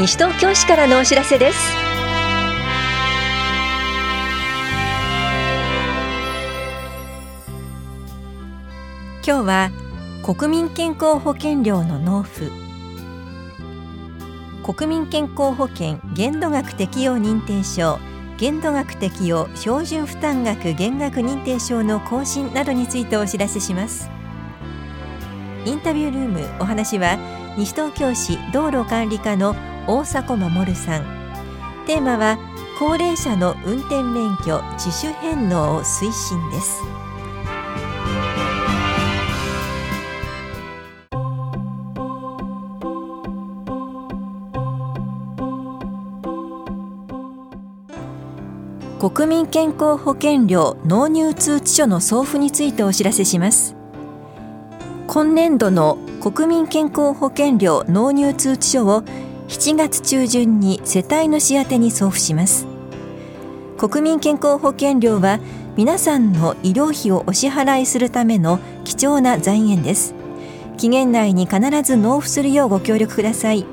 西東京市からのお知らせです。今日は国民健康保険料の納付。国民健康保険限度額適用認定証限度額適用標準負担額減額認定証の更新などについてお知らせします。インタビュールームお話は西東京市道路管理課の大迫守さん。テーマは高齢者の運転免許自主返納を推進です。国民健康保険料納入通知書の送付についてお知らせします。今年度の国民健康保険料納入通知書を7月中旬に世帯主宛に送付します。国民健康保険料は皆さんの医療費をお支払いするための貴重な財源です。期限内に必ず納付するようご協力ください。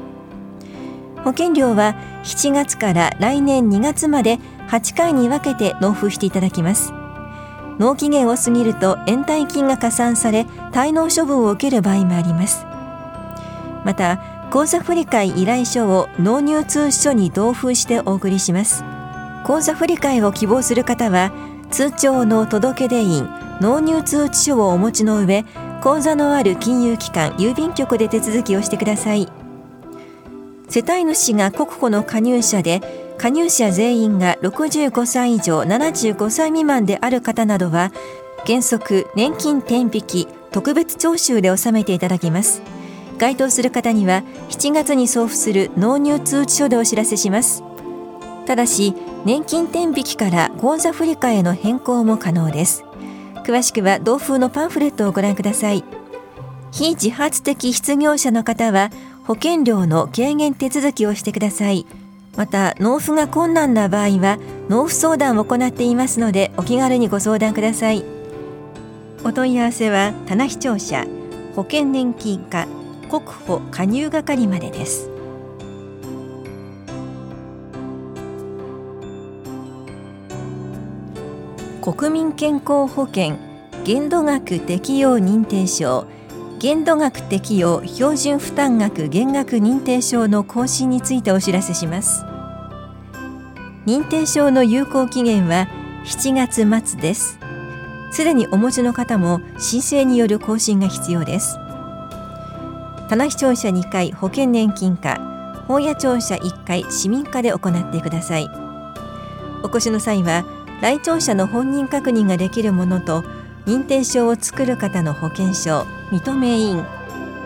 保険料は7月から来年2月まで8回に分けて納付していただきます。納期限を過ぎると延滞金が加算され滞納処分を受ける場合もあります。また口座振替依頼書を納入通知書に同封してお送りします。口座振替を希望する方は通帳の届出印納入通知書をお持ちの上口座のある金融機関郵便局で手続きをしてください。世帯主が国庫の加入者で加入者全員が65歳以上75歳未満である方などは原則年金天引き特別徴収で納めていただきます。該当する方には7月に送付する納入通知書でお知らせします。ただし年金天引きから口座振替への変更も可能です。詳しくは同封のパンフレットをご覧ください。非自発的失業者の方は保険料の軽減手続きをしてください。また納付が困難な場合は納付相談を行っていますのでお気軽にご相談ください。お問い合わせは棚視聴者保険年金課国保加入係までです。国民健康保険限度額適用認定証限度額適用標準負担額減額認定証の更新についてお知らせします。認定証の有効期限は7月末です。すでにお持ちの方も申請による更新が必要です。棚視聴者2回保険年金課。本屋庁舎1回市民課で行ってください。お越しの際は来庁者の本人確認ができるものと認定証を作る方の保険証認め印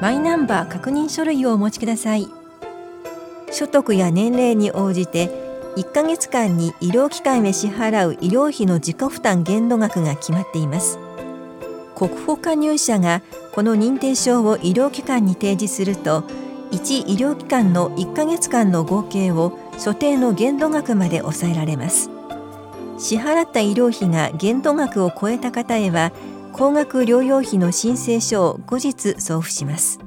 マイナンバー確認書類をお持ちください。所得や年齢に応じて1ヶ月間に医療機関へ支払う医療費の自己負担限度額が決まっています。国保加入者がこの認定証を医療機関に提示すると1医療機関の1ヶ月間の合計を所定の限度額まで抑えられます。支払った医療費が限度額を超えた方へは高額療養費の申請書を後日送付します。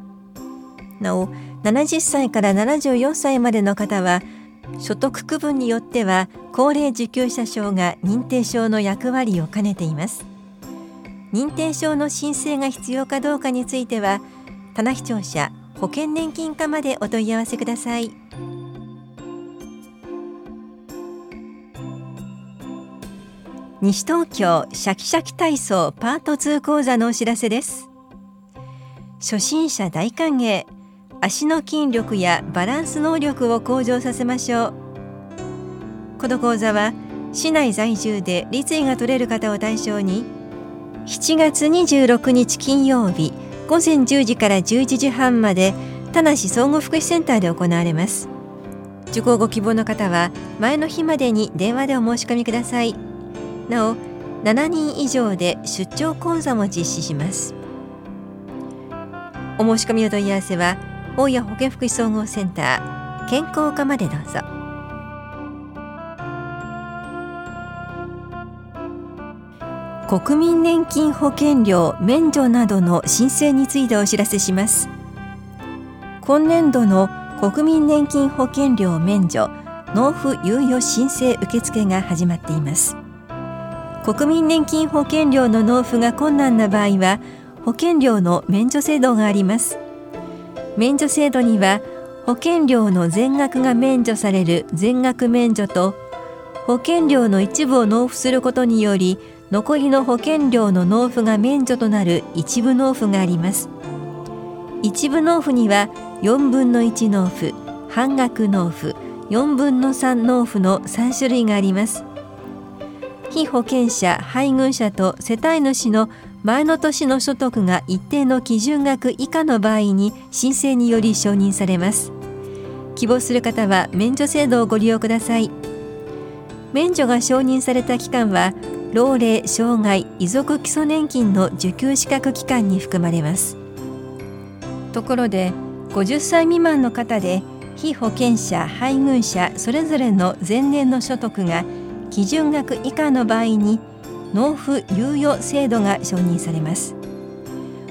なお70歳から74歳までの方は所得区分によっては高齢受給者証が認定証の役割を兼ねています。認定証の申請が必要かどうかについては棚視聴者保険年金課までお問い合わせください。西東京シャキシャキ体操パート2講座のお知らせです。初心者大歓迎足の筋力やバランス能力を向上させましょう。この講座は市内在住で立位が取れる方を対象に7月26日金曜日午前10時から11時半まで田梨総合福祉センターで行われます。受講ご希望の方は前の日までに電話でお申し込みください。なお7人以上で出張講座も実施します。お申し込みの問い合わせは大谷保健福祉総合センター健康課までどうぞ。国民年金保険料免除などの申請についてお知らせします。今年度の国民年金保険料免除納付猶予申請受付が始まっています。国民年金保険料の納付が困難な場合は保険料の免除制度があります。免除制度には保険料の全額が免除される全額免除と保険料の一部を納付することにより残りの保険料の納付が免除となる一部納付があります。一部納付には4分の1納付半額納付4分の3納付の3種類があります。被保険者配偶者と世帯主の前の年の所得が一定の基準額以下の場合に申請により承認されます。希望する方は免除制度をご利用ください。免除が承認された期間は老齢障害遺族基礎年金の受給資格期間に含まれます。ところで50歳未満の方で被保険者配偶者それぞれの前年の所得が基準額以下の場合に納付猶予制度が承認されます。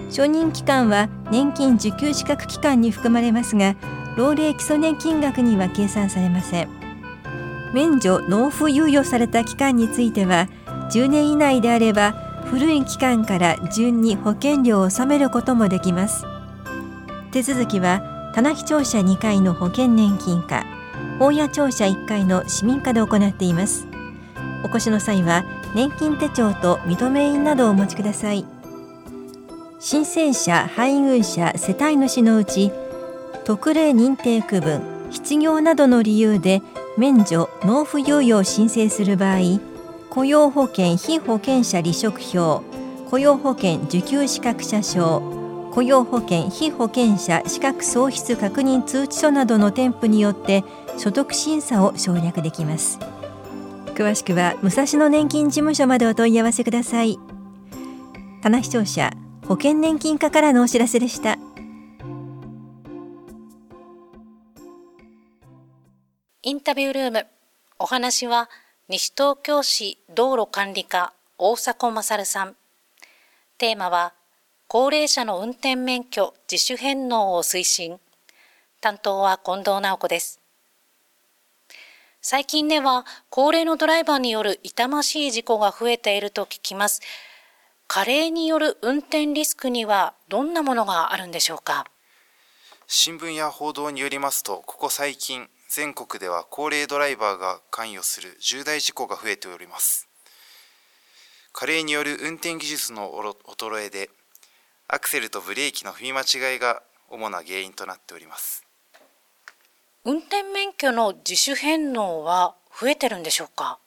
承認期間は年金受給資格期間に含まれますが老齢基礎年金額には計算されません。免除納付猶予された期間については10年以内であれば古い期間から順に保険料を納めることもできます。手続きは棚木庁舎2階の保険年金課大谷庁舎1階の市民課で行っています。お越しの際は年金手帳と認め印などをお持ちください。申請者配偶者世帯主のうち特例認定区分失業などの理由で免除納付猶予を申請する場合雇用保険被保険者離職票雇用保険受給資格者証雇用保険被保険者資格喪失確認通知書などの添付によって所得審査を省略できます。詳しくは武蔵野年金事務所までお問い合わせください。棚視聴者保険年金課からのお知らせでした。インタビュールームお話は西東京市道路管理課大迫勝さん。テーマは高齢者の運転免許自主返納を推進。担当は近藤直子です。最近では高齢のドライバーによる痛ましい事故が増えていると聞きます。加齢による運転リスクにはどんなものがあるんでしょうか？新聞や報道によりますとここ最近全国では高齢ドライバーが関与する重大事故が増えております。加齢による運転技術の衰えでアクセルとブレーキの踏み間違いが主な原因となっております。運転免許の自主返納は増えてるんでしょうか？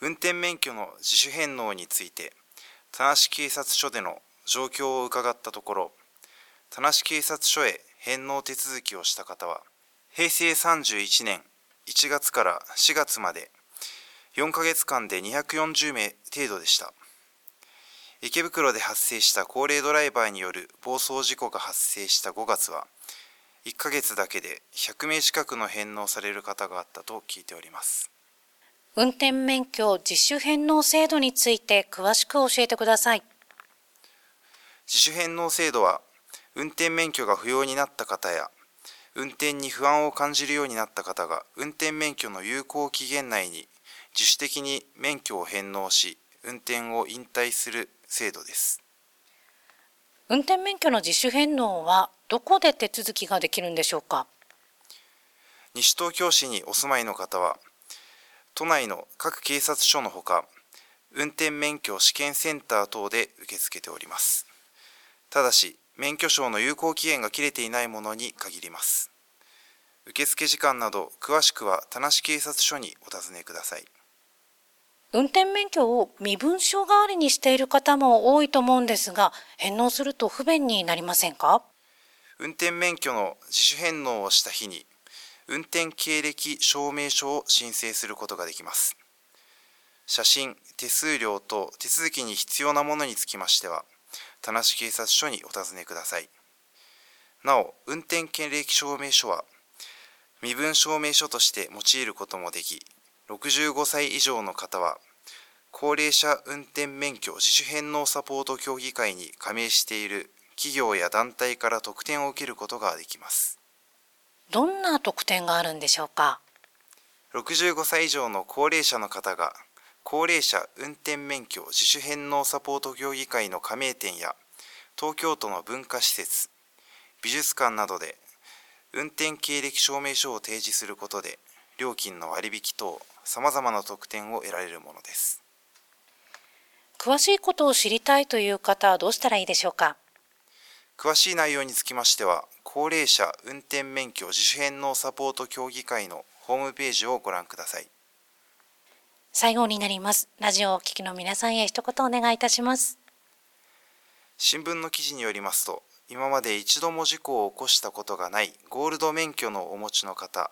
運転免許の自主返納について田無警察署での状況を伺ったところ田無警察署へ返納手続きをした方は平成31年1月から4月まで4ヶ月間で240名程度でした。池袋で発生した高齢ドライバーによる暴走事故が発生した5月は1ヶ月だけで100名近くの返納される方があったと聞いております。運転免許自主返納制度について詳しく教えてください。自主返納制度は運転免許が不要になった方や運転に不安を感じるようになった方が運転免許の有効期限内に自主的に免許を返納し運転を引退する制度です。運転免許の自主返納はどこで手続きができるんでしょうか？西東京市にお住まいの方は都内の各警察署のほか運転免許試験センター等で受け付けております。ただし免許証の有効期限が切れていないものに限ります。受付時間など詳しくは田無警察署にお尋ねください。運転免許を身分証代わりにしている方も多いと思うんですが、返納すると不便になりませんか？運転免許の自主返納をした日に、運転経歴証明書を申請することができます。写真、手数料と手続きに必要なものにつきましては、田無警察署にお尋ねください。なお、運転経歴証明書は、身分証明書として用いることもでき、65歳以上の方は、高齢者運転免許自主返納サポート協議会に加盟している企業や団体から特典を受けることができます。どんな特典があるんでしょうか？65歳以上の高齢者の方が高齢者運転免許自主返納サポート協議会の加盟店や東京都の文化施設美術館などで運転経歴証明書を提示することで料金の割引等さまざまな特典を得られるものです。詳しいことを知りたいという方はどうしたらいいでしょうか？詳しい内容につきましては高齢者運転免許自主返納サポート協議会のホームページをご覧ください最後になります。ラジオをお聞きの皆さんへ一言お願いいたします。新聞の記事によりますと今まで一度も事故を起こしたことがないゴールド免許のお持ちの方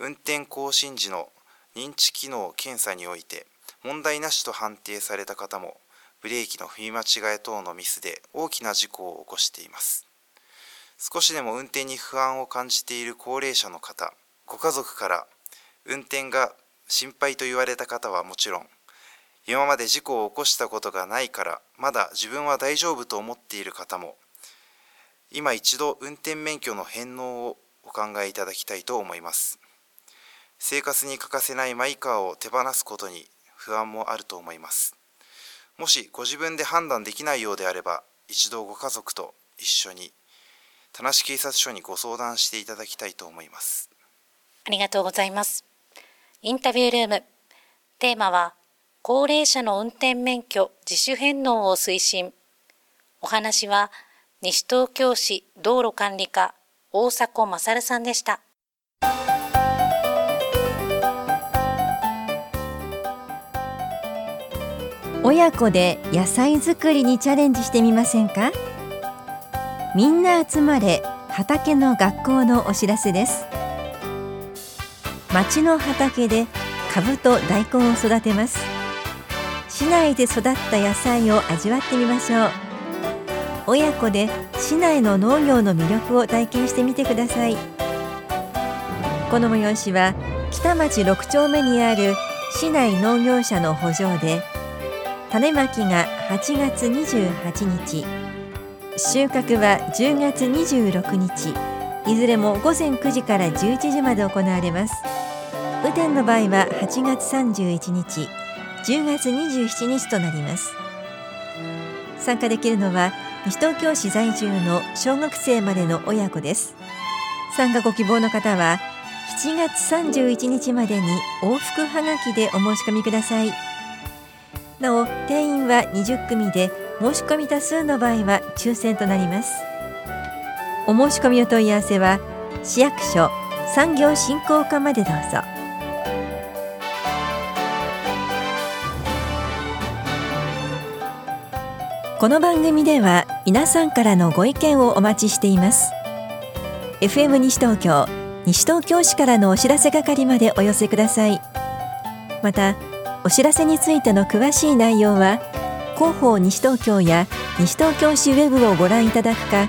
運転更新時の認知機能検査において問題なしと判定された方もブレーキの踏み間違え等のミスで大きな事故を起こしています。少しでも運転に不安を感じている高齢者の方ご家族から運転が心配と言われた方はもちろん今まで事故を起こしたことがないからまだ自分は大丈夫と思っている方も今一度運転免許の返納をお考えいただきたいと思います。生活に欠かせないマイカーを手放すことに不安もあると思います。もしご自分で判断できないようであれば一度ご家族と一緒に田無警察署にご相談していただきたいと思います。ありがとうございます。インタビュールーム。テーマは高齢者の運転免許自主返納を推進。お話は西東京市道路管理課大迫勝さんでした。親子で野菜作りにチャレンジしてみませんか？みんな集まれ畑の学校のお知らせです。町の畑で株と大根を育てます。市内で育った野菜を味わってみましょう。親子で市内の農業の魅力を体験してみてください。この催しは北町6丁目にある市内農業者の補助で種まきが8月28日収穫は10月26日。いずれも午前9時から11時まで行われます。雨天の場合は8月31日10月27日となります。参加できるのは西東京市在住の小学生までの親子です。参加ご希望の方は7月31日までに往復はがきでお申し込みください。なお定員は20組で申し込み多数の場合は抽選となります。お申し込みお問い合わせは市役所産業振興課までどうぞ。この番組では皆さんからのご意見をお待ちしています。FM 西東京西東京市からのお知らせ係までお寄せください。またお知らせについての詳しい内容は広報西東京や西東京市ウェブをご覧いただくか